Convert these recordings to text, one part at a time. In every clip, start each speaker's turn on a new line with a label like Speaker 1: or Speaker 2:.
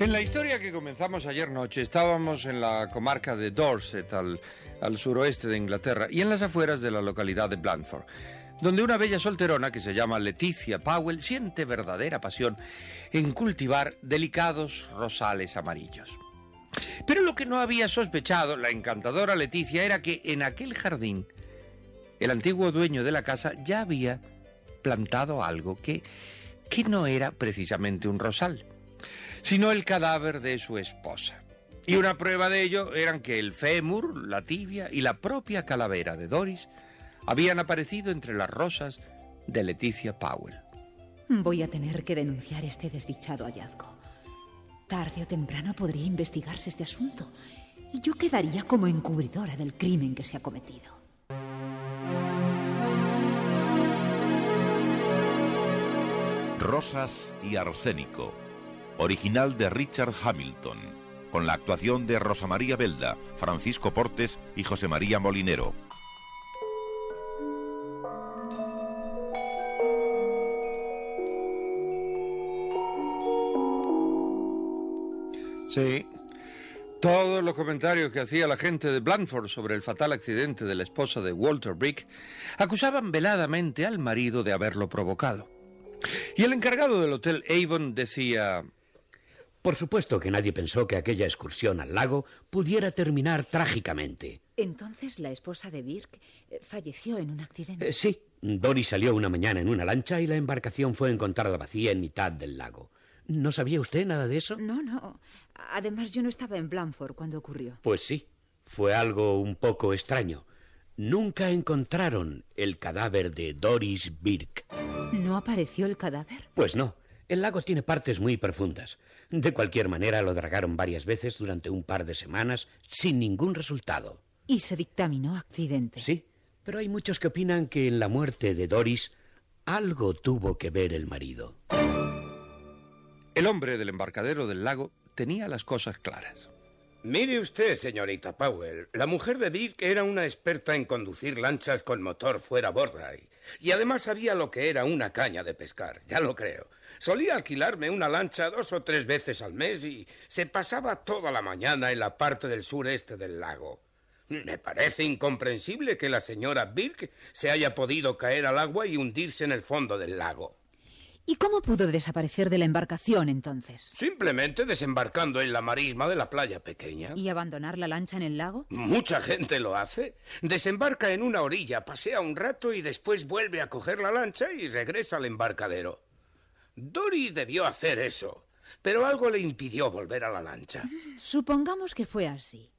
Speaker 1: En la historia que comenzamos ayer noche estábamos en la comarca de Dorset, al, suroeste de Inglaterra, y en las afueras de la localidad de Blandford, donde una bella solterona que se llama Leticia Powell siente verdadera pasión en cultivar delicados rosales amarillos. Pero lo que no había sospechado la encantadora Leticia era que en aquel jardín el antiguo dueño de la casa ya había plantado algo que, que no era precisamente un rosal sino el cadáver de su esposa. Y una prueba de ello eran que el fémur, la tibia y la propia calavera de Doris habían aparecido entre las rosas de Leticia Powell.
Speaker 2: Voy a tener que denunciar este desdichado hallazgo. Tarde o temprano podría investigarse este asunto y yo quedaría como encubridora del crimen que se ha cometido.
Speaker 3: Rosas y arsénico original de Richard Hamilton, con la actuación de Rosa María Belda, Francisco Portes y José María Molinero.
Speaker 1: Sí, todos los comentarios que hacía la gente de Blandford sobre el fatal accidente de la esposa de Walter Brick acusaban veladamente al marido de haberlo provocado. Y el encargado del Hotel Avon decía...
Speaker 4: Por supuesto que nadie pensó que aquella excursión al lago pudiera terminar trágicamente.
Speaker 2: Entonces la esposa de Birk eh, falleció en un accidente.
Speaker 4: Eh, sí, Doris salió una mañana en una lancha y la embarcación fue encontrada vacía en mitad del lago. ¿No sabía usted nada de eso?
Speaker 2: No, no. Además, yo no estaba en Blandford cuando ocurrió.
Speaker 4: Pues sí, fue algo un poco extraño. Nunca encontraron el cadáver de Doris Birk.
Speaker 2: ¿No apareció el cadáver?
Speaker 4: Pues no. El lago tiene partes muy profundas. De cualquier manera, lo dragaron varias veces durante un par de semanas sin ningún resultado.
Speaker 2: ¿Y se dictaminó accidente?
Speaker 4: Sí, pero hay muchos que opinan que en la muerte de Doris algo tuvo que ver el marido.
Speaker 1: El hombre del embarcadero del lago tenía las cosas claras.
Speaker 5: Mire usted, señorita Powell, la mujer de Birk era una experta en conducir lanchas con motor fuera borda y, y además sabía lo que era una caña de pescar, ya lo creo. Solía alquilarme una lancha dos o tres veces al mes y se pasaba toda la mañana en la parte del sureste del lago. Me parece incomprensible que la señora Birk se haya podido caer al agua y hundirse en el fondo del lago.
Speaker 2: ¿Y cómo pudo desaparecer de la embarcación entonces?
Speaker 5: Simplemente desembarcando en la marisma de la playa pequeña.
Speaker 2: ¿Y abandonar la lancha en el lago?
Speaker 5: Mucha gente lo hace. Desembarca en una orilla, pasea un rato y después vuelve a coger la lancha y regresa al embarcadero. Doris debió hacer eso, pero algo le impidió volver a la lancha.
Speaker 2: Supongamos que fue así.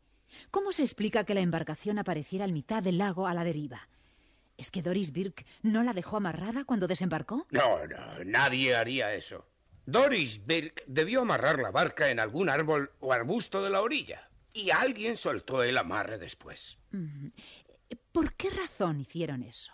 Speaker 2: ¿Cómo se explica que la embarcación apareciera al mitad del lago a la deriva? ¿Es que Doris Birk no la dejó amarrada cuando desembarcó?
Speaker 5: No, no, nadie haría eso. Doris Birk debió amarrar la barca en algún árbol o arbusto de la orilla. Y alguien soltó el amarre después.
Speaker 2: ¿Por qué razón hicieron eso?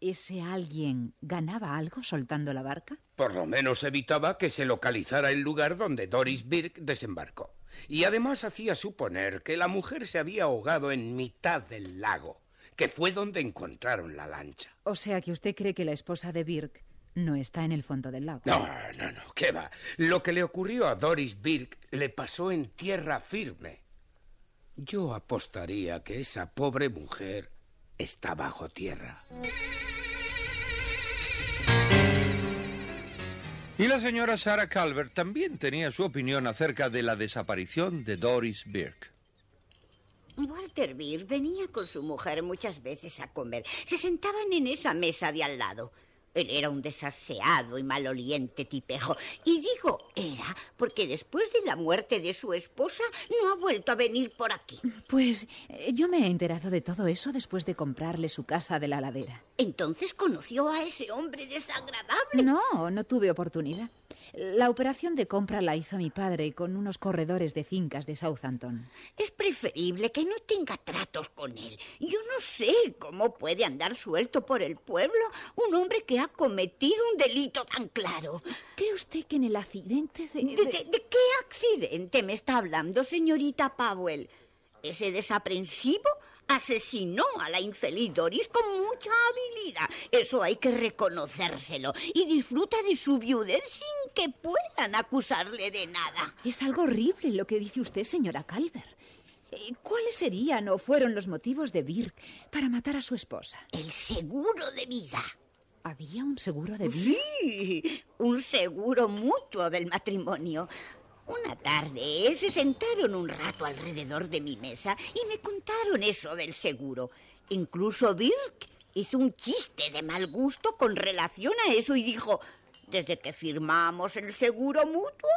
Speaker 2: ¿Ese alguien ganaba algo soltando la barca?
Speaker 5: Por lo menos evitaba que se localizara el lugar donde Doris Birk desembarcó. Y además hacía suponer que la mujer se había ahogado en mitad del lago, que fue donde encontraron la lancha.
Speaker 2: O sea que usted cree que la esposa de Birk no está en el fondo del lago.
Speaker 5: No, no, no, ¿qué va? Lo que le ocurrió a Doris Birk le pasó en tierra firme. Yo apostaría que esa pobre mujer está bajo tierra.
Speaker 1: Y la señora Sarah Calvert también tenía su opinión acerca de la desaparición de Doris Birk.
Speaker 6: Walter Birk venía con su mujer muchas veces a comer. Se sentaban en esa mesa de al lado. Él era un desaseado y maloliente tipejo. Y digo era porque después de la muerte de su esposa no ha vuelto a venir por aquí.
Speaker 2: Pues eh, yo me he enterado de todo eso después de comprarle su casa de la ladera.
Speaker 6: Entonces conoció a ese hombre desagradable.
Speaker 2: No, no tuve oportunidad. La operación de compra la hizo mi padre con unos corredores de fincas de Southampton.
Speaker 6: Es preferible que no tenga tratos con él. Yo no sé cómo puede andar suelto por el pueblo un hombre que ha cometido un delito tan claro.
Speaker 2: ¿Cree usted que en el accidente de...
Speaker 6: ¿De, de- de qué accidente me está hablando, señorita Powell? Ese desaprensivo asesinó a la infeliz Doris con mucha habilidad. Eso hay que reconocérselo. Y disfruta de su viudez sin que puedan acusarle de nada.
Speaker 2: Es algo horrible lo que dice usted, señora Calvert. Eh, ¿Cuáles serían o fueron los motivos de Birk para matar a su esposa?
Speaker 6: El seguro de vida.
Speaker 2: ¿Había un seguro de vida?
Speaker 6: Sí, un seguro mutuo del matrimonio. Una tarde se sentaron un rato alrededor de mi mesa y me contaron eso del seguro. Incluso Birk hizo un chiste de mal gusto con relación a eso y dijo, desde que firmamos el seguro mutuo,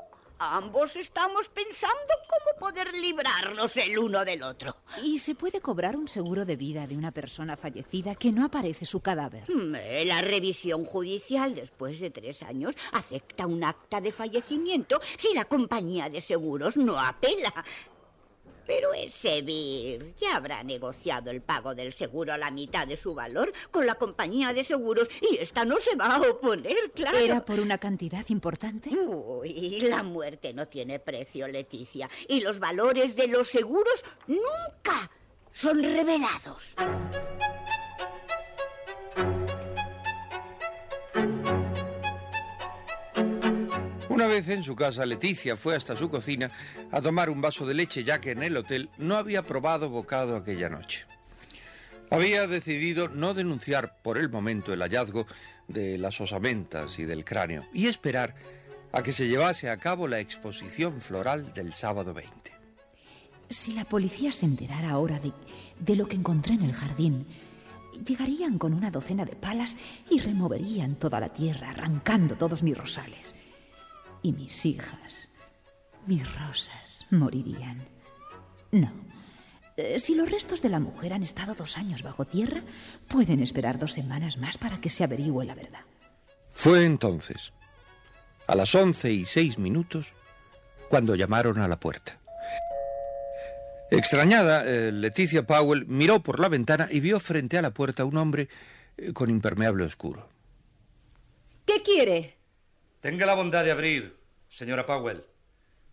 Speaker 6: ambos estamos pensando cómo poder librarnos el uno del otro.
Speaker 2: ¿Y se puede cobrar un seguro de vida de una persona fallecida que no aparece su cadáver?
Speaker 6: Mm, eh, La revisión judicial después de tres años acepta un acta de fallecimiento si la compañía de seguros no apela. Pero ese BIR ya habrá negociado el pago del seguro a la mitad de su valor con la compañía de seguros y esta no se va a oponer, claro.
Speaker 2: ¿Era por una cantidad importante?
Speaker 6: Uy, la muerte no tiene precio, Leticia. Y los valores de los seguros nunca son revelados.
Speaker 1: Una vez en su casa, Leticia fue hasta su cocina a tomar un vaso de leche ya que en el hotel no había probado bocado aquella noche. Había decidido no denunciar por el momento el hallazgo de las osamentas y del cráneo y esperar a que se llevase a cabo la exposición floral del sábado 20.
Speaker 2: Si la policía se enterara ahora de, de lo que encontré en el jardín, llegarían con una docena de palas y removerían toda la tierra, arrancando todos mis rosales. Y mis hijas, mis rosas, morirían. No. Eh, Si los restos de la mujer han estado dos años bajo tierra, pueden esperar dos semanas más para que se averigüe la verdad.
Speaker 1: Fue entonces, a las once y seis minutos, cuando llamaron a la puerta. Extrañada, eh, Leticia Powell miró por la ventana y vio frente a la puerta a un hombre eh, con impermeable oscuro.
Speaker 2: ¿Qué quiere?
Speaker 7: Tenga la bondad de abrir, señora Powell.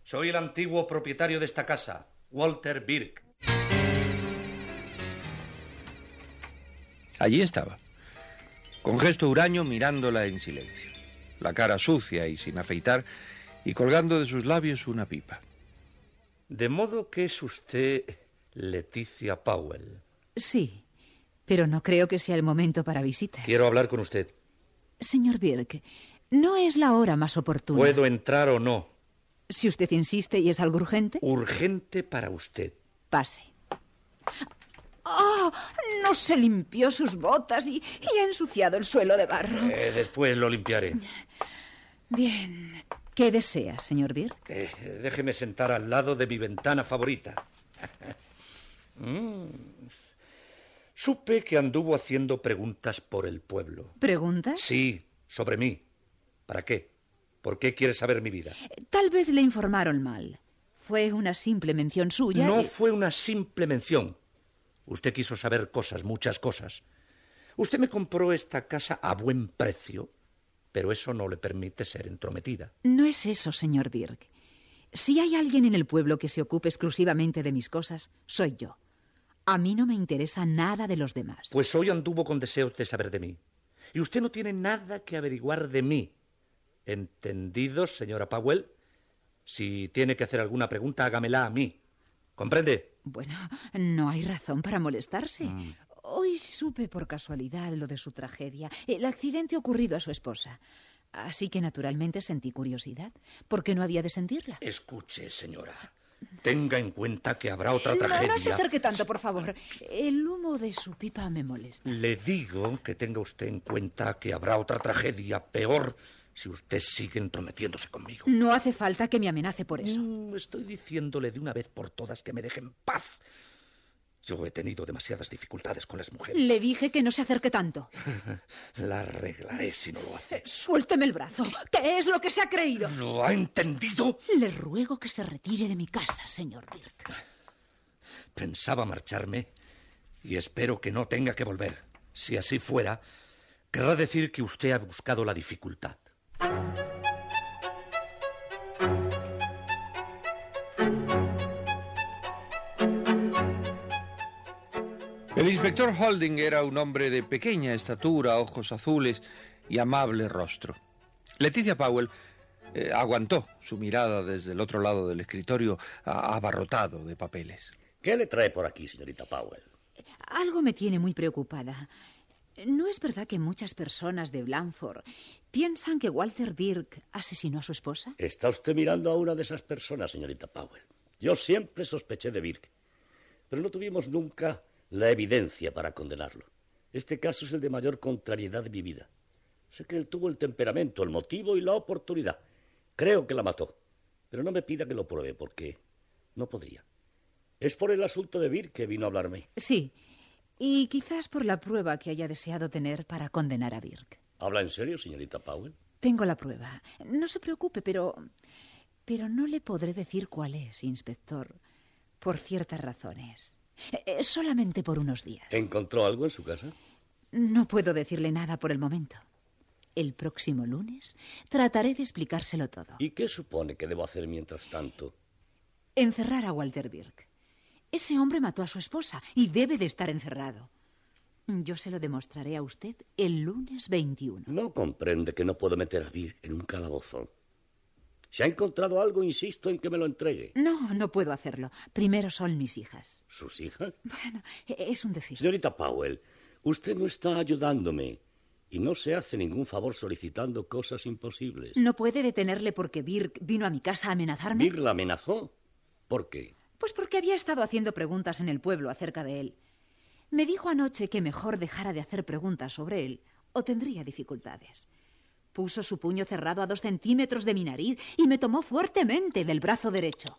Speaker 7: Soy el antiguo propietario de esta casa, Walter Birk.
Speaker 1: Allí estaba, con gesto huraño mirándola en silencio, la cara sucia y sin afeitar, y colgando de sus labios una pipa.
Speaker 7: De modo que es usted Leticia Powell.
Speaker 2: Sí, pero no creo que sea el momento para visitas.
Speaker 7: Quiero hablar con usted.
Speaker 2: Señor Birk, no es la hora más oportuna.
Speaker 7: ¿Puedo entrar o no?
Speaker 2: Si usted insiste y es algo urgente,
Speaker 7: Urgente para usted.
Speaker 2: pase. ¡Ah! no se limpió sus botas y, y ha ensuciado el suelo de barro.
Speaker 7: Eh, después lo limpiaré.
Speaker 2: Bien. ¿Qué desea, señor Birk?
Speaker 7: Eh, déjeme sentar al lado de mi ventana favorita. Mm. Supe que anduvo haciendo preguntas por el pueblo.
Speaker 2: ¿Preguntas?
Speaker 7: Sí, sobre mí. ¿Para qué? ¿Por qué quiere saber mi vida?
Speaker 2: Tal vez le informaron mal. Fue una simple mención suya.
Speaker 7: No
Speaker 2: y-
Speaker 7: fue una simple mención. Usted quiso saber cosas, muchas cosas. Usted me compró esta casa a buen precio, pero eso no le permite ser entrometida.
Speaker 2: No es eso, señor Birk. Si hay alguien en el pueblo que se ocupe exclusivamente de mis cosas, soy yo. A mí no me interesa nada de los demás.
Speaker 7: Pues hoy anduvo con deseos de saber de mí. Y usted no tiene nada que averiguar de mí. ¿Entendido, señora Powell? Si tiene que hacer alguna pregunta, hágamela a mí. ¿Comprende?
Speaker 2: Bueno, no hay razón para molestarse. Hoy supe por casualidad lo de su tragedia, el accidente ocurrido a su esposa. Así que naturalmente sentí curiosidad. ¿Por qué no había de sentirla?
Speaker 7: Escuche, señora. Tenga en cuenta que habrá otra
Speaker 2: No,
Speaker 7: tragedia.
Speaker 2: no se acerque tanto, por favor. El humo de su pipa me molesta.
Speaker 7: Le digo que tenga usted en cuenta que habrá otra tragedia peor si usted sigue entrometiéndose conmigo.
Speaker 2: No hace falta que me amenace por eso.
Speaker 7: Mm, Estoy diciéndole de una vez por todas que me deje en paz. Yo he tenido demasiadas dificultades con las mujeres.
Speaker 2: Le dije que no se acerque tanto.
Speaker 7: La arreglaré si no lo hace.
Speaker 2: Suélteme el brazo. ¿Qué es lo que se ha creído?
Speaker 7: ¿Lo ha entendido?
Speaker 2: Le ruego que se retire de mi casa, señor Birk.
Speaker 7: Pensaba marcharme y espero que no tenga que volver. Si así fuera, querrá decir que usted ha buscado la dificultad.
Speaker 1: El inspector Holding era un hombre de pequeña estatura, ojos azules y amable rostro. Leticia Powell eh, aguantó su mirada desde el otro lado del escritorio a- abarrotado de papeles.
Speaker 8: ¿Qué le trae por aquí, señorita Powell?
Speaker 2: Algo me tiene muy preocupada. ¿No es verdad que muchas personas de Blanford piensan que Walter Birk asesinó a su esposa?
Speaker 8: Está usted mirando a una de esas personas, señorita Powell. Yo siempre sospeché de Birk, pero no tuvimos nunca la evidencia para condenarlo. Este caso es el de mayor contrariedad de mi vida. Sé que él tuvo el temperamento, el motivo y la oportunidad. Creo que la mató, pero no me pida que lo pruebe porque no podría. Es por el asunto de Birk que vino a hablarme.
Speaker 2: Sí, y quizás por la prueba que haya deseado tener para condenar a Birk.
Speaker 8: ¿Habla en serio, señorita Powell?
Speaker 2: Tengo la prueba. No se preocupe, pero... Pero no le podré decir cuál es, inspector, por ciertas razones. Eh, solamente por unos días.
Speaker 8: ¿Encontró algo en su casa?
Speaker 2: No puedo decirle nada por el momento. El próximo lunes trataré de explicárselo todo.
Speaker 8: ¿Y qué supone que debo hacer mientras tanto?
Speaker 2: Encerrar a Walter Birk. Ese hombre mató a su esposa y debe de estar encerrado. Yo se lo demostraré a usted el lunes 21.
Speaker 8: No comprende que no puedo meter a Birk en un calabozo. Si ha encontrado algo, insisto en que me lo entregue.
Speaker 2: No, no puedo hacerlo. Primero son mis hijas.
Speaker 8: ¿Sus hijas?
Speaker 2: Bueno, es un decir.
Speaker 8: Señorita Powell, usted no está ayudándome y no se hace ningún favor solicitando cosas imposibles.
Speaker 2: No puede detenerle porque Birk vino a mi casa a amenazarme.
Speaker 8: ¿Birk la amenazó? ¿Por qué?
Speaker 2: Pues porque había estado haciendo preguntas en el pueblo acerca de él. Me dijo anoche que mejor dejara de hacer preguntas sobre él o tendría dificultades. Puso su puño cerrado a dos centímetros de mi nariz y me tomó fuertemente del brazo derecho.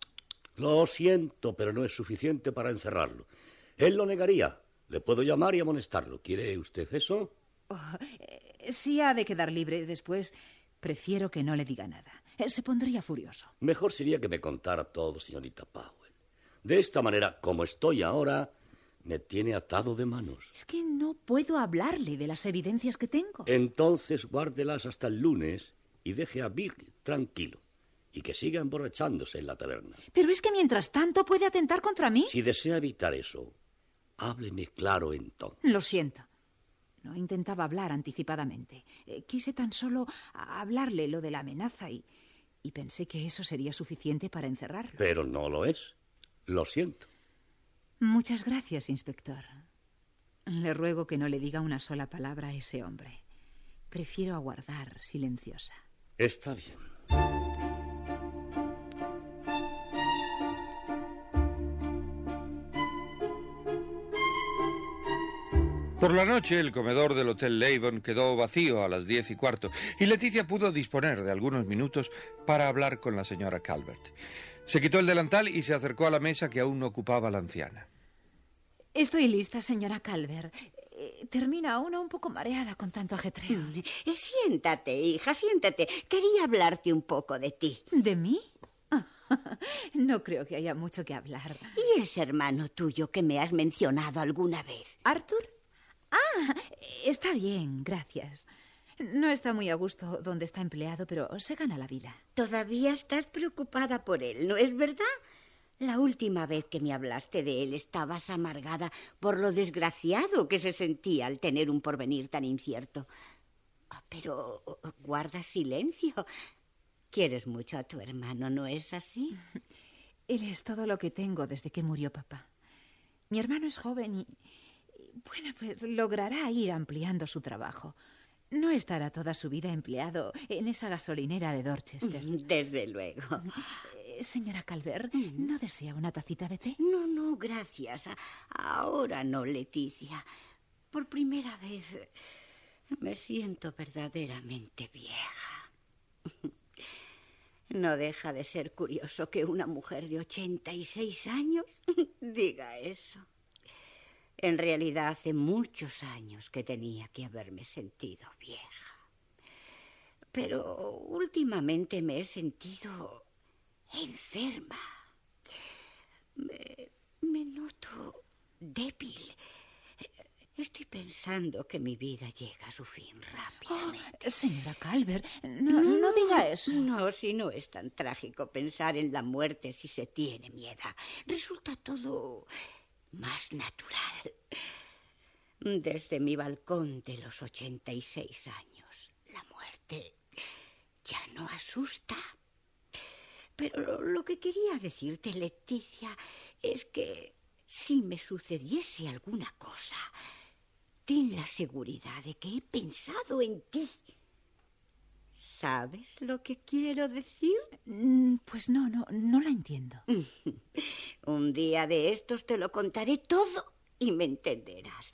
Speaker 8: Lo siento, pero no es suficiente para encerrarlo. Él lo negaría. Le puedo llamar y amonestarlo. ¿Quiere usted eso?
Speaker 2: Oh, eh, si ha de quedar libre después, prefiero que no le diga nada. Eh, Se pondría furioso.
Speaker 8: Mejor sería que me contara todo, señorita Powell. De esta manera, como estoy ahora, me tiene atado de manos.
Speaker 2: Es que no puedo hablarle de las evidencias que tengo.
Speaker 8: Entonces guárdelas hasta el lunes y deje a Birk tranquilo. Y que siga emborrachándose en la taberna.
Speaker 2: Pero es que mientras tanto puede atentar contra mí.
Speaker 8: Si desea evitar eso, hábleme claro entonces.
Speaker 2: Lo siento. No intentaba hablar anticipadamente. Eh, quise tan solo hablarle lo de la amenaza y, y pensé que eso sería suficiente para encerrarlo.
Speaker 8: Pero no lo es. Lo siento.
Speaker 2: Muchas gracias, inspector. Le ruego que no le diga una sola palabra a ese hombre. Prefiero aguardar silenciosa.
Speaker 8: Está bien.
Speaker 1: Por la noche el comedor del Hotel Leybourne quedó vacío a las diez y cuarto y Leticia pudo disponer de algunos minutos para hablar con la señora Calvert. Se quitó el delantal y se acercó a la mesa que aún no ocupaba la anciana.
Speaker 2: Estoy lista, señora Calver. Eh, Termina una un poco mareada con tanto ajetreo.
Speaker 6: Eh, Siéntate, hija, siéntate. Quería hablarte un poco de ti.
Speaker 2: ¿De mí? No creo que haya mucho que hablar.
Speaker 6: ¿Y ese hermano tuyo que me has mencionado alguna vez?
Speaker 2: ¿Arthur? Ah, está bien, gracias. No está muy a gusto donde está empleado, pero se gana la vida.
Speaker 6: Todavía estás preocupada por él, ¿no es verdad? La última vez que me hablaste de él estabas amargada por lo desgraciado que se sentía al tener un porvenir tan incierto. Ah, pero guarda silencio. Quieres mucho a tu hermano, ¿no es así?
Speaker 2: Él es todo lo que tengo desde que murió papá. Mi hermano es joven y, bueno, pues logrará ir ampliando su trabajo. No estará toda su vida empleado en esa gasolinera de Dorchester.
Speaker 6: Desde luego.
Speaker 2: Eh, señora Calvert, ¿no desea una tacita de té?
Speaker 6: No, no, gracias. Ahora no, Leticia. Por primera vez me siento verdaderamente vieja. No deja de ser curioso que una mujer de 86 años diga eso. En realidad hace muchos años que tenía que haberme sentido vieja. Pero últimamente me he sentido enferma. Me, me noto débil. Estoy pensando que mi vida llega a su fin rápidamente.
Speaker 2: Oh, señora Calvert, no, no, diga eso.
Speaker 6: No, si no es tan trágico pensar en la muerte si se tiene miedo. Resulta todo más natural. Desde mi balcón de los 86 años, la muerte ya no asusta. Pero lo que quería decirte, Leticia, es que si me sucediese alguna cosa, ten la seguridad de que he pensado en ti. ¿Sabes lo que quiero decir?
Speaker 2: Mm, pues no, no, no la entiendo.
Speaker 6: Un día de estos te lo contaré todo y me entenderás.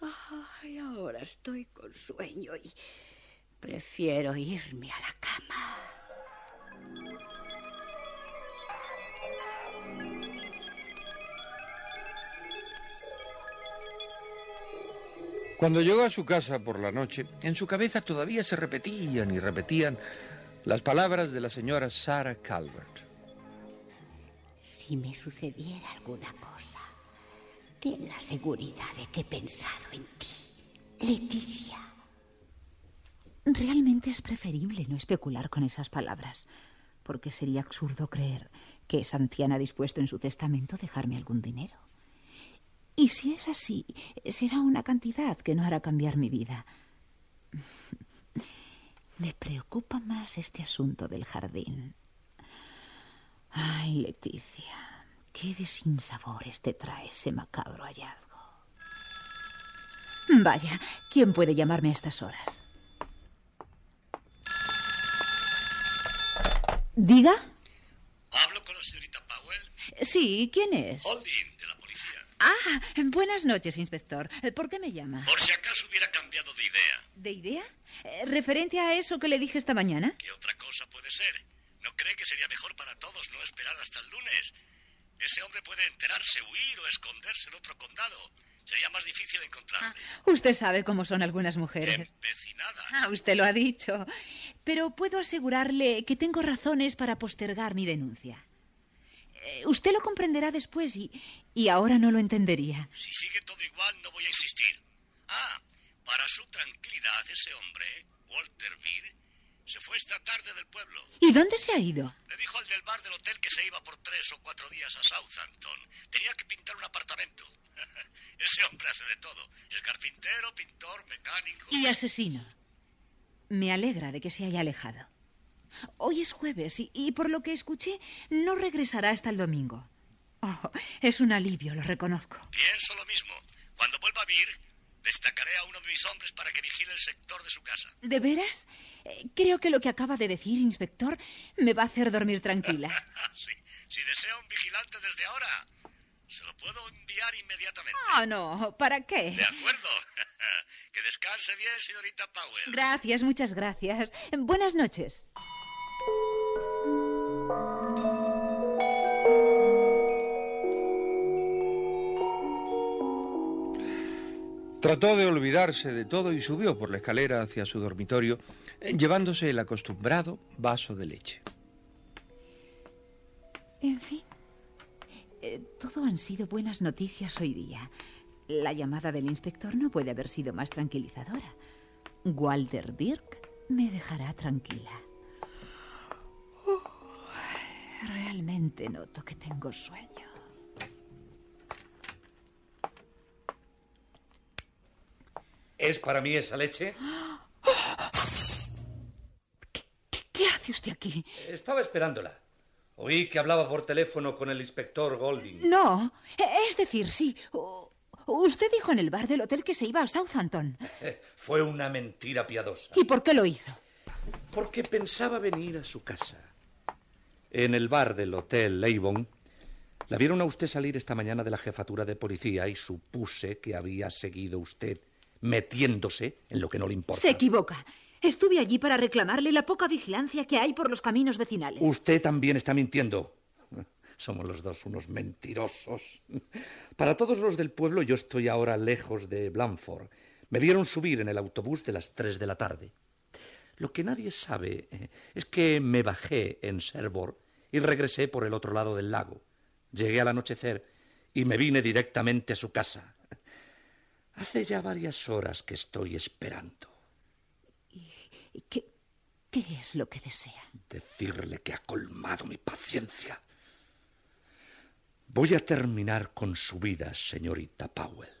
Speaker 6: Ay, ahora estoy con sueño y prefiero irme a la cama.
Speaker 1: Cuando llegó a su casa por la noche, en su cabeza todavía se repetían y repetían las palabras de la señora Sarah Calvert.
Speaker 6: Si me sucediera alguna cosa, ten la seguridad de que he pensado en ti, Leticia.
Speaker 2: Realmente es preferible no especular con esas palabras, porque sería absurdo creer que esa anciana ha dispuesto en su testamento dejarme algún dinero. Y si es así, será una cantidad que no hará cambiar mi vida. Me preocupa más este asunto del jardín. Ay, Leticia, qué de sinsabores te trae ese macabro hallazgo. Vaya, ¿quién puede llamarme a estas horas? ¿Diga?
Speaker 9: ¿Hablo con la señorita Powell?
Speaker 2: Sí, ¿quién es?
Speaker 9: Holding.
Speaker 2: Ah, buenas noches, inspector. ¿Por qué me llama?
Speaker 9: Por si acaso hubiera cambiado de idea.
Speaker 2: ¿De idea? Eh, ¿Referente a eso que le dije esta mañana?
Speaker 9: ¿Qué otra cosa puede ser? ¿No cree que sería mejor para todos no esperar hasta el lunes? Ese hombre puede enterarse, huir o esconderse en otro condado. Sería más difícil encontrarle.
Speaker 2: Ah, usted sabe cómo son algunas mujeres.
Speaker 9: Empecinadas.
Speaker 2: Ah, usted lo ha dicho. Pero puedo asegurarle que tengo razones para postergar mi denuncia. Eh, usted lo comprenderá después y, y ahora no lo entendería.
Speaker 9: Si sigue todo igual, no voy a insistir. Ah, para su tranquilidad, ese hombre, Walter Beer, se fue esta tarde del pueblo.
Speaker 2: ¿Y dónde se ha ido?
Speaker 9: Le dijo al del bar del hotel que se iba por tres o cuatro días a Southampton. Tenía que pintar un apartamento. Ese hombre hace de todo. Es carpintero, pintor, mecánico.
Speaker 2: Y asesino. Me alegra de que se haya alejado. Hoy es jueves y, y, por lo que escuché no regresará hasta el domingo. Oh, es un alivio, lo reconozco.
Speaker 9: Pienso lo mismo. Cuando vuelva a vir, destacaré a uno de mis hombres para que vigile el sector de su casa.
Speaker 2: ¿De veras? Eh, creo que lo que acaba de decir, inspector, me va a hacer dormir tranquila.
Speaker 9: sí. Si desea un vigilante desde ahora, se lo puedo enviar inmediatamente.
Speaker 2: Ah, no. ¿Para qué?
Speaker 9: De acuerdo. que descanse bien, señorita Powell.
Speaker 2: Gracias, muchas gracias. Buenas noches.
Speaker 1: Trató de olvidarse de todo y subió por la escalera hacia su dormitorio, llevándose el acostumbrado vaso de leche.
Speaker 2: En fin, eh, todo han sido buenas noticias hoy día. La llamada del inspector no puede haber sido más tranquilizadora. Walter Birk me dejará tranquila. Realmente noto que tengo sueño.
Speaker 7: ¿Es para mí esa leche?
Speaker 2: ¿Qué hace usted aquí?
Speaker 7: Estaba esperándola. Oí que hablaba por teléfono con el inspector Golding.
Speaker 2: No, es decir, sí. Usted dijo en el bar del hotel que se iba a Southampton.
Speaker 7: Fue una mentira piadosa.
Speaker 2: ¿Y por qué lo hizo?
Speaker 7: Porque pensaba venir a su casa. En el bar del Hotel Avon la vieron a usted salir esta mañana de la jefatura de policía y supuse que había seguido usted metiéndose en lo que no le importa.
Speaker 2: Se equivoca. Estuve allí para reclamarle la poca vigilancia que hay por los caminos vecinales.
Speaker 7: Usted también está mintiendo. Somos los dos unos mentirosos. Para todos los del pueblo yo estoy ahora lejos de Blandford. Me vieron subir en el autobús de las tres de la tarde. Lo que nadie sabe eh, es que me bajé en Sherborne y regresé por el otro lado del lago. Llegué al anochecer y me vine directamente a su casa. Hace ya varias horas que estoy esperando.
Speaker 2: ¿Y ¿Qué, ¿Qué es lo que desea?
Speaker 7: decirle que ha colmado mi paciencia. Voy a terminar con su vida, señorita Powell.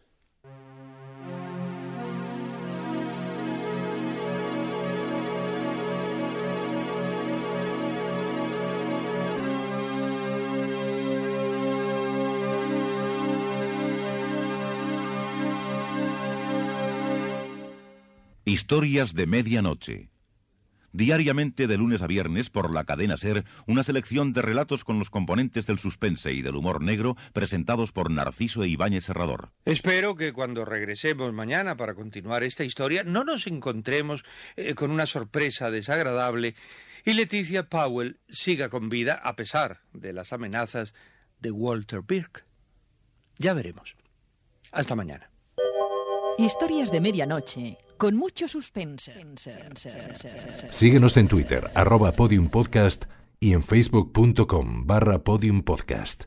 Speaker 3: Historias de medianoche. Diariamente de lunes a viernes por la cadena Ser, una selección de relatos con los componentes del suspense y del humor negro presentados por Narciso e Ibáñez Serrador.
Speaker 1: Espero que cuando regresemos mañana para continuar esta historia no nos encontremos eh, con una sorpresa desagradable y Leticia Powell siga con vida a pesar de las amenazas de Walter Birk. Ya veremos. Hasta mañana.
Speaker 10: Historias de medianoche, con mucho suspense.
Speaker 11: Síguenos en Twitter, arroba podiumpodcast y en facebook.com barra podiumpodcast.